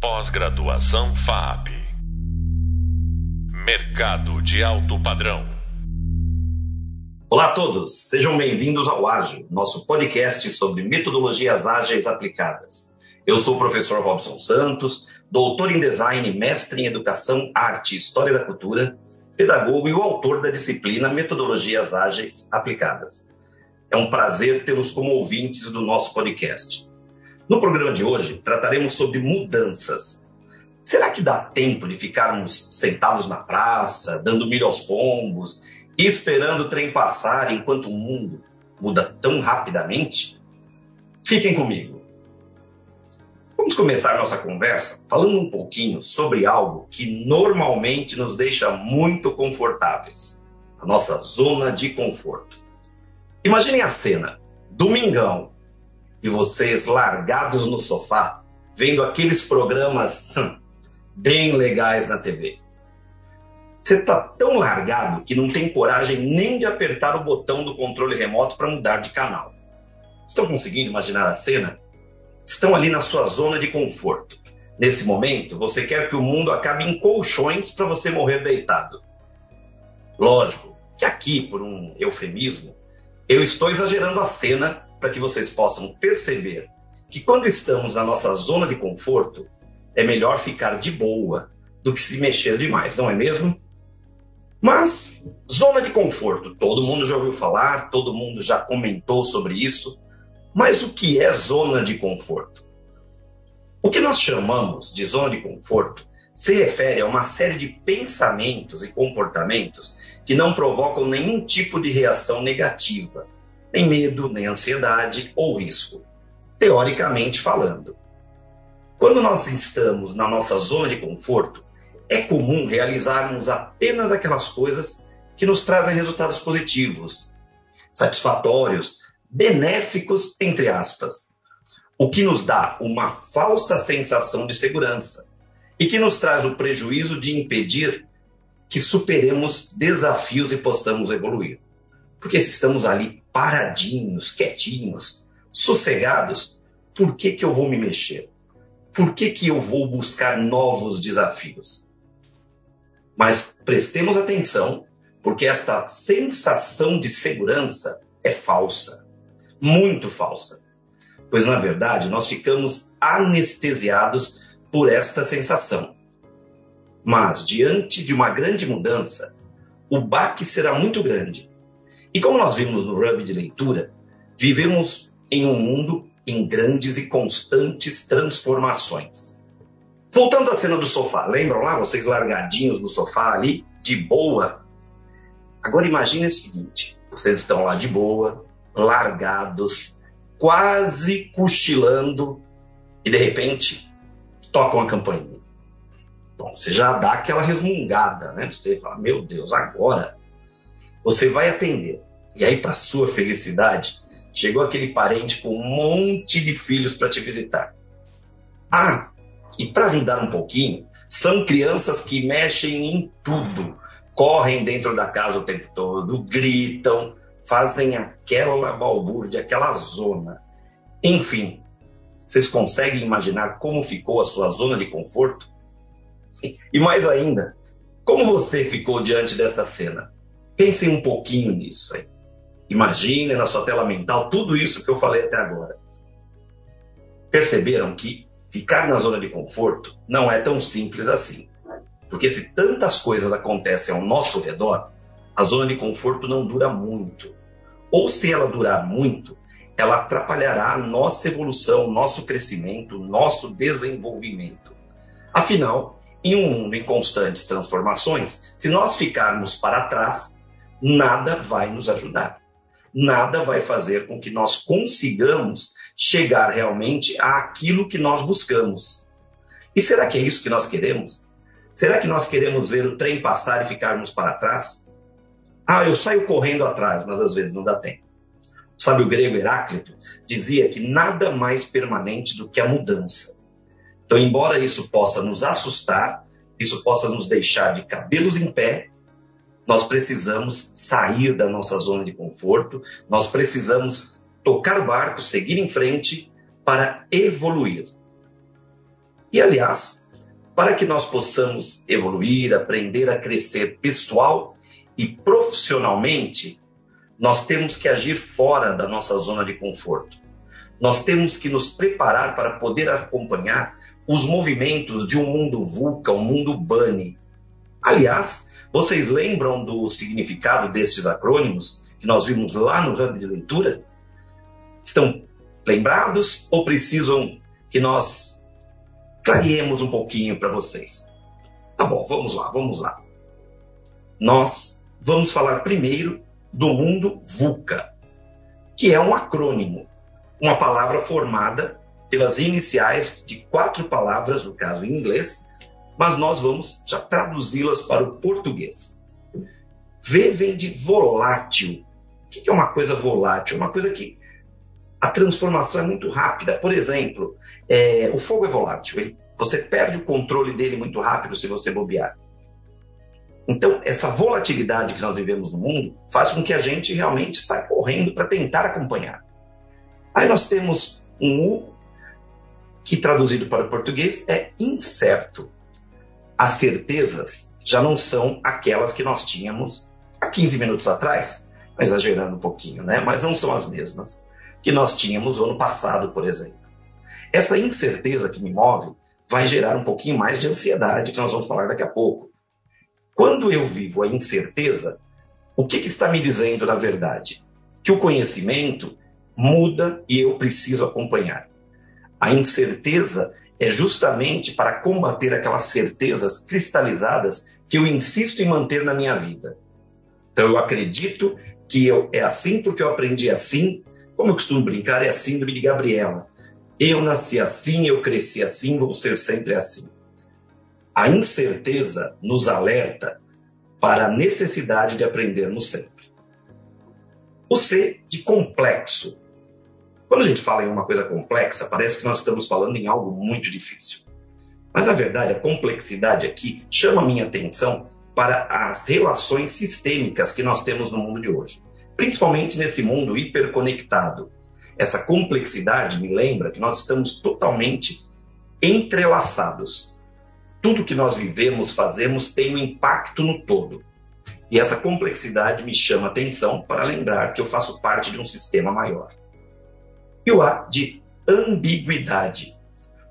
Pós-graduação FAP. Mercado de alto padrão. Olá a todos, sejam bem-vindos ao Ágil, nosso podcast sobre metodologias ágeis aplicadas. Eu sou o professor Robson Santos, doutor em design, mestre em educação, arte e história da cultura, pedagogo e o autor da disciplina Metodologias Ágeis Aplicadas. É um prazer tê-los como ouvintes do nosso podcast. No programa de hoje, trataremos sobre mudanças. Será que dá tempo de ficarmos sentados na praça, dando milho aos pombos e esperando o trem passar enquanto o mundo muda tão rapidamente? Fiquem comigo. Vamos começar nossa conversa falando um pouquinho sobre algo que normalmente nos deixa muito confortáveis a nossa zona de conforto. Imaginem a cena: domingão, e vocês largados no sofá, vendo aqueles programas hum, bem legais na TV. Você está tão largado que não tem coragem nem de apertar o botão do controle remoto para mudar de canal. Estão conseguindo imaginar a cena? Estão ali na sua zona de conforto. Nesse momento, você quer que o mundo acabe em colchões para você morrer deitado. Lógico que aqui, por um eufemismo, eu estou exagerando a cena para que vocês possam perceber que quando estamos na nossa zona de conforto, é melhor ficar de boa do que se mexer demais, não é mesmo? Mas, zona de conforto, todo mundo já ouviu falar, todo mundo já comentou sobre isso. Mas o que é zona de conforto? O que nós chamamos de zona de conforto se refere a uma série de pensamentos e comportamentos que não provocam nenhum tipo de reação negativa nem medo, nem ansiedade ou risco, teoricamente falando. Quando nós estamos na nossa zona de conforto, é comum realizarmos apenas aquelas coisas que nos trazem resultados positivos, satisfatórios, benéficos, entre aspas, o que nos dá uma falsa sensação de segurança e que nos traz o prejuízo de impedir que superemos desafios e possamos evoluir. Porque se estamos ali paradinhos, quietinhos, sossegados, por que, que eu vou me mexer? Por que, que eu vou buscar novos desafios? Mas prestemos atenção, porque esta sensação de segurança é falsa, muito falsa. Pois, na verdade, nós ficamos anestesiados por esta sensação. Mas, diante de uma grande mudança, o baque será muito grande e como nós vimos no Hub de leitura, vivemos em um mundo em grandes e constantes transformações. Voltando à cena do sofá, lembram lá vocês largadinhos no sofá ali, de boa? Agora imagine o seguinte: vocês estão lá de boa, largados, quase cochilando, e de repente tocam a campainha. Bom, você já dá aquela resmungada, né? Você fala, meu Deus, agora você vai atender. E aí, para sua felicidade, chegou aquele parente com um monte de filhos para te visitar. Ah, e para ajudar um pouquinho, são crianças que mexem em tudo. Correm dentro da casa o tempo todo, gritam, fazem aquela balbúrdia, aquela zona. Enfim, vocês conseguem imaginar como ficou a sua zona de conforto? E mais ainda, como você ficou diante dessa cena? Pensem um pouquinho nisso aí. Imaginem na sua tela mental tudo isso que eu falei até agora. Perceberam que ficar na zona de conforto não é tão simples assim. Porque se tantas coisas acontecem ao nosso redor, a zona de conforto não dura muito. Ou se ela durar muito, ela atrapalhará a nossa evolução, nosso crescimento, nosso desenvolvimento. Afinal, em um mundo em constantes transformações, se nós ficarmos para trás, nada vai nos ajudar. Nada vai fazer com que nós consigamos chegar realmente àquilo que nós buscamos. E será que é isso que nós queremos? Será que nós queremos ver o trem passar e ficarmos para trás? Ah, eu saio correndo atrás, mas às vezes não dá tempo. O grego Heráclito dizia que nada mais permanente do que a mudança. Então, embora isso possa nos assustar, isso possa nos deixar de cabelos em pé, nós precisamos sair da nossa zona de conforto, nós precisamos tocar o barco, seguir em frente para evoluir. E, aliás, para que nós possamos evoluir, aprender a crescer pessoal e profissionalmente, nós temos que agir fora da nossa zona de conforto. Nós temos que nos preparar para poder acompanhar os movimentos de um mundo VUCA, um mundo BANI. Aliás, vocês lembram do significado destes acrônimos que nós vimos lá no Hub de Leitura? Estão lembrados ou precisam que nós clareemos um pouquinho para vocês? Tá bom, vamos lá, vamos lá. Nós vamos falar primeiro do mundo VUCA, que é um acrônimo, uma palavra formada pelas iniciais de quatro palavras, no caso em inglês, mas nós vamos já traduzi-las para o português. V vem de volátil. O que é uma coisa volátil? Uma coisa que a transformação é muito rápida. Por exemplo, é, o fogo é volátil. Ele, você perde o controle dele muito rápido se você bobear. Então, essa volatilidade que nós vivemos no mundo faz com que a gente realmente saia correndo para tentar acompanhar. Aí nós temos um U, que traduzido para o português é incerto. As certezas já não são aquelas que nós tínhamos há 15 minutos atrás, exagerando um pouquinho, né? Mas não são as mesmas que nós tínhamos no ano passado, por exemplo. Essa incerteza que me move vai gerar um pouquinho mais de ansiedade, que nós vamos falar daqui a pouco. Quando eu vivo a incerteza, o que, que está me dizendo na verdade? Que o conhecimento muda e eu preciso acompanhar. A incerteza é justamente para combater aquelas certezas cristalizadas que eu insisto em manter na minha vida. Então eu acredito que eu, é assim porque eu aprendi assim, como eu costumo brincar, é a síndrome de Gabriela. Eu nasci assim, eu cresci assim, vou ser sempre assim. A incerteza nos alerta para a necessidade de aprendermos sempre. O C de complexo. Quando a gente fala em uma coisa complexa, parece que nós estamos falando em algo muito difícil. Mas a verdade, a complexidade aqui chama minha atenção para as relações sistêmicas que nós temos no mundo de hoje, principalmente nesse mundo hiperconectado. Essa complexidade me lembra que nós estamos totalmente entrelaçados tudo que nós vivemos, fazemos, tem um impacto no todo. E essa complexidade me chama atenção para lembrar que eu faço parte de um sistema maior. E o A de ambiguidade.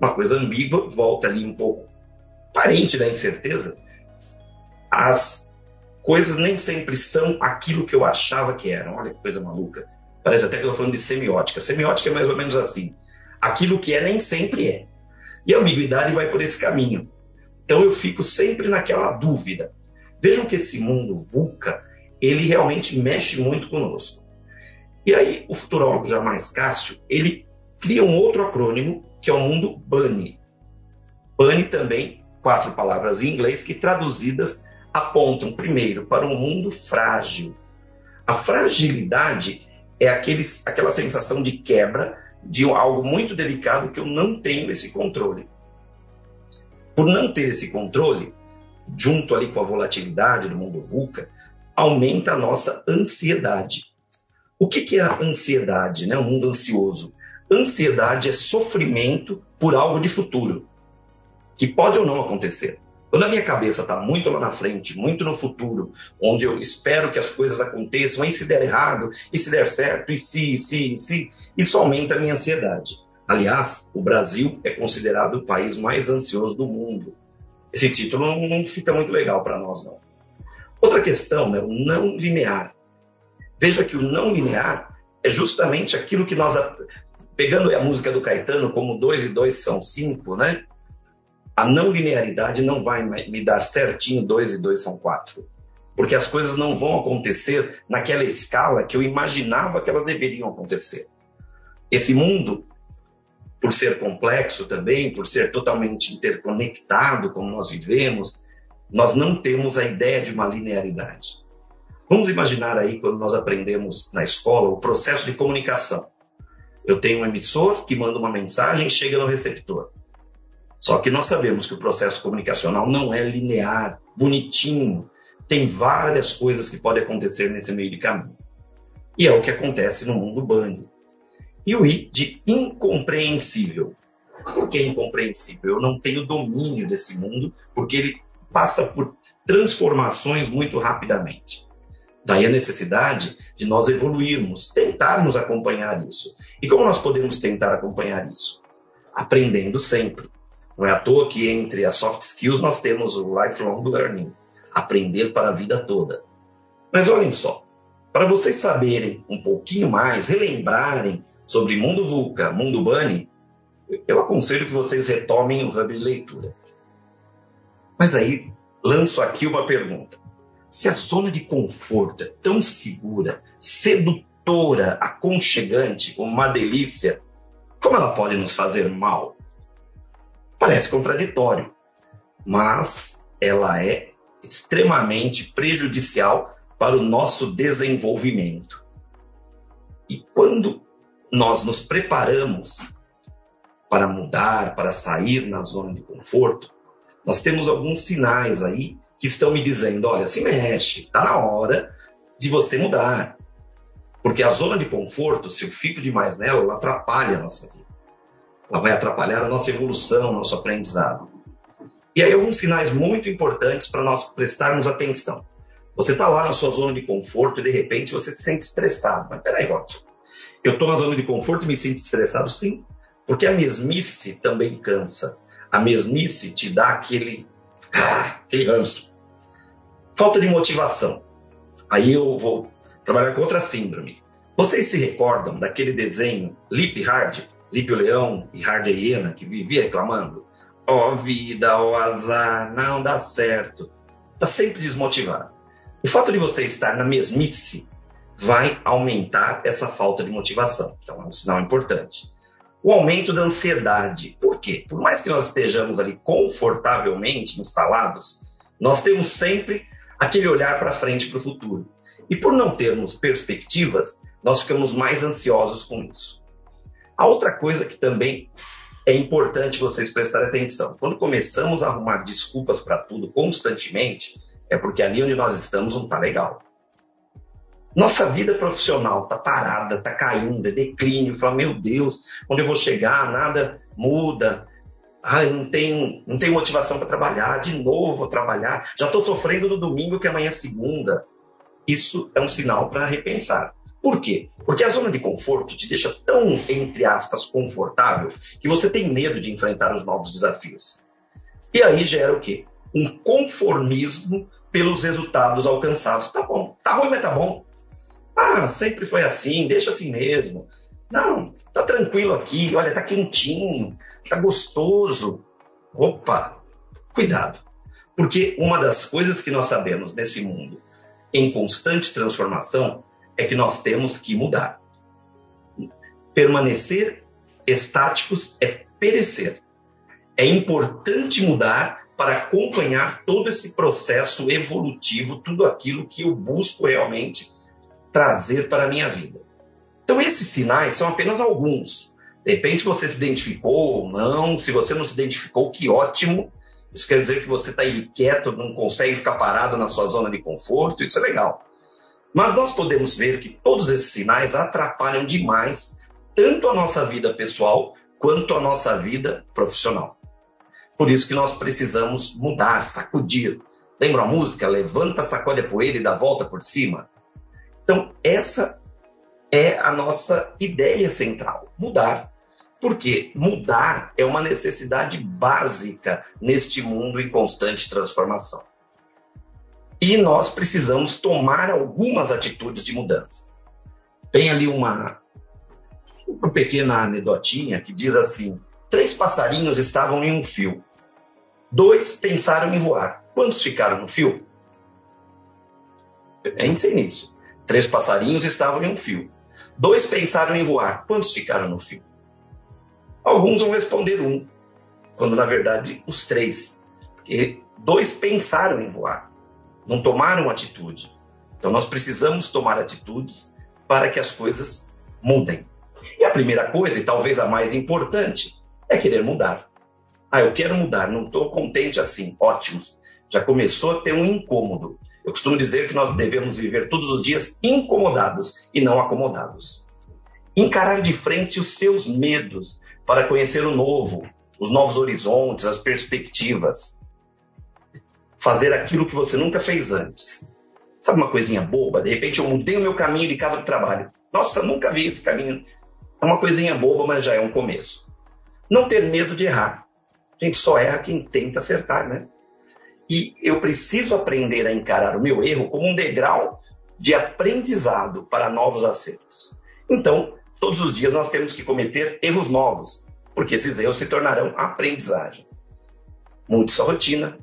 Uma coisa ambígua, volta ali um pouco parente da incerteza. As coisas nem sempre são aquilo que eu achava que eram. Olha que coisa maluca. Parece até que eu estou falando de semiótica. Semiótica é mais ou menos assim. Aquilo que é nem sempre é. E a ambiguidade vai por esse caminho. Então eu fico sempre naquela dúvida. Vejam que esse mundo VUCA, ele realmente mexe muito conosco. E aí o futurólogo Jamais Cássio, ele cria um outro acrônimo, que é o mundo BANI. BANI também, quatro palavras em inglês, que traduzidas apontam primeiro para um mundo frágil. A fragilidade é aqueles, aquela sensação de quebra de algo muito delicado que eu não tenho esse controle. Por não ter esse controle, junto ali com a volatilidade do mundo VUCA, aumenta a nossa ansiedade. O que, que é a ansiedade, né? O mundo ansioso. Ansiedade é sofrimento por algo de futuro, que pode ou não acontecer. Quando a minha cabeça está muito lá na frente, muito no futuro, onde eu espero que as coisas aconteçam, e se der errado, e se der certo, e se, e se, e se, isso aumenta a minha ansiedade. Aliás, o Brasil é considerado o país mais ansioso do mundo. Esse título não, não fica muito legal para nós, não. Outra questão é o não linear. Veja que o não linear é justamente aquilo que nós, pegando a música do Caetano, como dois e dois são cinco, né? A não linearidade não vai me dar certinho dois e dois são quatro. Porque as coisas não vão acontecer naquela escala que eu imaginava que elas deveriam acontecer. Esse mundo por ser complexo também, por ser totalmente interconectado como nós vivemos, nós não temos a ideia de uma linearidade. Vamos imaginar aí quando nós aprendemos na escola o processo de comunicação. Eu tenho um emissor que manda uma mensagem e chega no receptor. Só que nós sabemos que o processo comunicacional não é linear, bonitinho. Tem várias coisas que podem acontecer nesse meio de caminho. E é o que acontece no mundo banho. E o I de incompreensível. Por que incompreensível? Eu não tenho domínio desse mundo, porque ele passa por transformações muito rapidamente. Daí a necessidade de nós evoluirmos, tentarmos acompanhar isso. E como nós podemos tentar acompanhar isso? Aprendendo sempre. Não é à toa que entre as soft skills nós temos o lifelong learning, aprender para a vida toda. Mas olhem só, para vocês saberem um pouquinho mais, relembrarem sobre Mundo Vulca, Mundo Bunny, eu aconselho que vocês retomem o hub de leitura. Mas aí lanço aqui uma pergunta. Se a zona de conforto é tão segura, sedutora, aconchegante, uma delícia, como ela pode nos fazer mal? Parece contraditório, mas ela é extremamente prejudicial para o nosso desenvolvimento. E quando nós nos preparamos para mudar, para sair na zona de conforto, nós temos alguns sinais aí que estão me dizendo: olha, se mexe, está na hora de você mudar. Porque a zona de conforto, se eu fico demais nela, ela atrapalha a nossa vida. Ela vai atrapalhar a nossa evolução, o nosso aprendizado. E aí, alguns sinais muito importantes para nós prestarmos atenção. Você está lá na sua zona de conforto e de repente você se sente estressado. Mas peraí, Robson, eu estou na zona de conforto e me sinto estressado? Sim, porque a mesmice também cansa. A mesmice te dá aquele, ah, aquele ranço. Falta de motivação. Aí eu vou trabalhar com outra síndrome. Vocês se recordam daquele desenho Lip Hard, Lip o Leão e Hard a Hiena, que vivia reclamando? Ó oh, vida, ó oh, azar, não dá certo. Está sempre desmotivado. O fato de você estar na mesmice vai aumentar essa falta de motivação. Então é um sinal importante o aumento da ansiedade. Por quê? Por mais que nós estejamos ali confortavelmente instalados, nós temos sempre aquele olhar para frente, para o futuro. E por não termos perspectivas, nós ficamos mais ansiosos com isso. A outra coisa que também é importante vocês prestarem atenção: quando começamos a arrumar desculpas para tudo constantemente, é porque ali onde nós estamos não está legal. Nossa vida profissional está parada, está caindo, é declínio. Fala, meu Deus, onde eu vou chegar? Nada muda. Ai, não tenho, não tenho motivação para trabalhar. De novo vou trabalhar. Já estou sofrendo no domingo, que amanhã é segunda. Isso é um sinal para repensar. Por quê? Porque a zona de conforto te deixa tão, entre aspas, confortável que você tem medo de enfrentar os novos desafios. E aí gera o quê? Um conformismo pelos resultados alcançados. Tá bom, tá ruim, mas tá bom. Ah, sempre foi assim, deixa assim mesmo. Não, tranquilo aqui, olha, tá quentinho, tá gostoso. Opa, cuidado. Porque uma das coisas que nós sabemos nesse mundo em constante transformação é que nós temos que mudar. Permanecer estáticos é perecer. É importante mudar para acompanhar todo esse processo evolutivo, tudo aquilo que eu busco realmente trazer para a minha vida. Então, esses sinais são apenas alguns. De repente, você se identificou ou não. Se você não se identificou, que ótimo. Isso quer dizer que você está aí quieto, não consegue ficar parado na sua zona de conforto. Isso é legal. Mas nós podemos ver que todos esses sinais atrapalham demais tanto a nossa vida pessoal quanto a nossa vida profissional. Por isso que nós precisamos mudar, sacudir. Lembra a música? Levanta, sacode a poeira e dá volta por cima. Então, essa é a nossa ideia central: mudar. Porque mudar é uma necessidade básica neste mundo em constante transformação. E nós precisamos tomar algumas atitudes de mudança. Tem ali uma, uma pequena anedotinha que diz assim: três passarinhos estavam em um fio. Dois pensaram em voar. Quantos ficaram no fio? Pensem nisso. Três passarinhos estavam em um fio. Dois pensaram em voar. Quantos ficaram no fio? Alguns vão responder um, quando na verdade os três. Porque dois pensaram em voar, não tomaram atitude. Então nós precisamos tomar atitudes para que as coisas mudem. E a primeira coisa, e talvez a mais importante, é querer mudar. Ah, eu quero mudar, não estou contente assim. Ótimo. Já começou a ter um incômodo. Eu costumo dizer que nós devemos viver todos os dias incomodados e não acomodados. Encarar de frente os seus medos, para conhecer o novo, os novos horizontes, as perspectivas. Fazer aquilo que você nunca fez antes. Sabe uma coisinha boba? De repente eu mudei o meu caminho de casa para o trabalho. Nossa, nunca vi esse caminho. É uma coisinha boba, mas já é um começo. Não ter medo de errar. A gente só erra quem tenta acertar, né? E eu preciso aprender a encarar o meu erro como um degrau de aprendizado para novos acertos. Então, todos os dias nós temos que cometer erros novos, porque esses erros se tornarão aprendizagem. Mude sua rotina,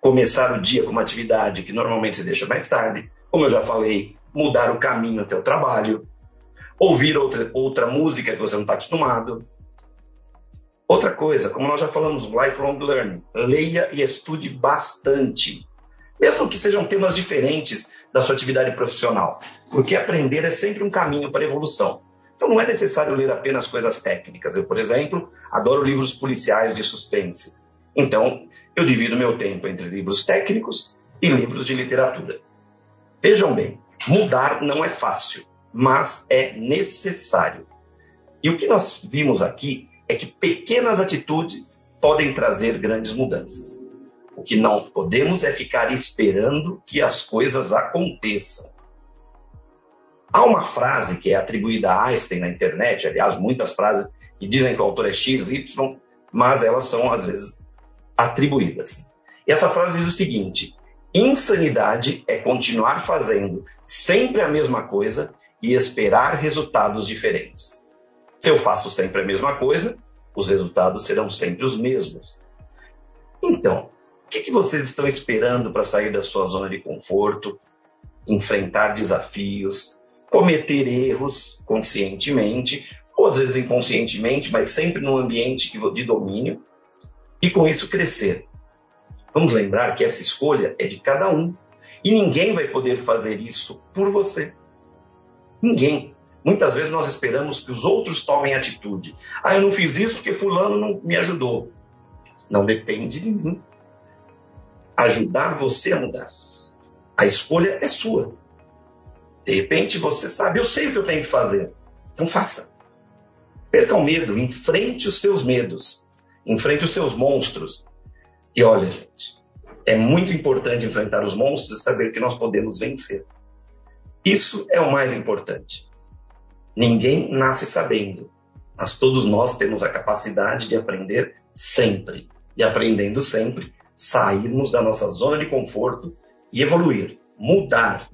começar o dia com uma atividade que normalmente se deixa mais tarde, como eu já falei, mudar o caminho até o trabalho, ouvir outra, outra música que você não está acostumado, Outra coisa, como nós já falamos, lifelong learning, leia e estude bastante, mesmo que sejam temas diferentes da sua atividade profissional, porque aprender é sempre um caminho para a evolução. Então não é necessário ler apenas coisas técnicas. Eu, por exemplo, adoro livros policiais de suspense. Então, eu divido meu tempo entre livros técnicos e livros de literatura. Vejam bem, mudar não é fácil, mas é necessário. E o que nós vimos aqui é que pequenas atitudes podem trazer grandes mudanças. O que não podemos é ficar esperando que as coisas aconteçam. Há uma frase que é atribuída a Einstein na internet, aliás, muitas frases que dizem que o autor é X, Y, mas elas são às vezes atribuídas. E essa frase diz o seguinte: insanidade é continuar fazendo sempre a mesma coisa e esperar resultados diferentes. Se eu faço sempre a mesma coisa, os resultados serão sempre os mesmos. Então, o que, que vocês estão esperando para sair da sua zona de conforto, enfrentar desafios, cometer erros conscientemente, ou às vezes inconscientemente, mas sempre num ambiente de domínio, e com isso crescer? Vamos lembrar que essa escolha é de cada um. E ninguém vai poder fazer isso por você. Ninguém. Muitas vezes nós esperamos que os outros tomem atitude. Ah, eu não fiz isso porque fulano não me ajudou. Não depende de mim. Ajudar você a mudar. A escolha é sua. De repente você sabe, eu sei o que eu tenho que fazer. Então faça. Perca o medo, enfrente os seus medos, enfrente os seus monstros. E olha, gente, é muito importante enfrentar os monstros e saber que nós podemos vencer. Isso é o mais importante. Ninguém nasce sabendo, mas todos nós temos a capacidade de aprender sempre. E aprendendo sempre, sairmos da nossa zona de conforto e evoluir, mudar.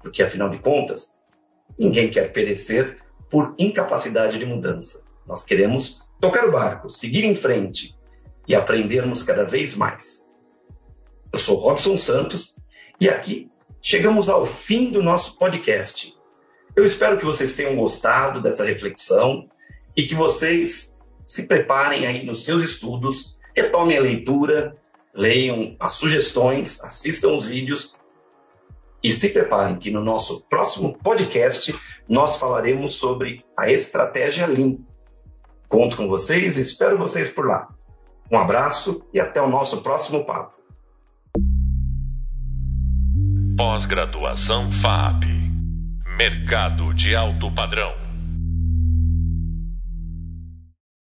Porque, afinal de contas, ninguém quer perecer por incapacidade de mudança. Nós queremos tocar o barco, seguir em frente e aprendermos cada vez mais. Eu sou Robson Santos e aqui chegamos ao fim do nosso podcast. Eu espero que vocês tenham gostado dessa reflexão e que vocês se preparem aí nos seus estudos, retomem a leitura, leiam as sugestões, assistam os vídeos e se preparem que no nosso próximo podcast nós falaremos sobre a estratégia Lean. Conto com vocês e espero vocês por lá. Um abraço e até o nosso próximo papo. Pós-graduação FAP Mercado de alto padrão.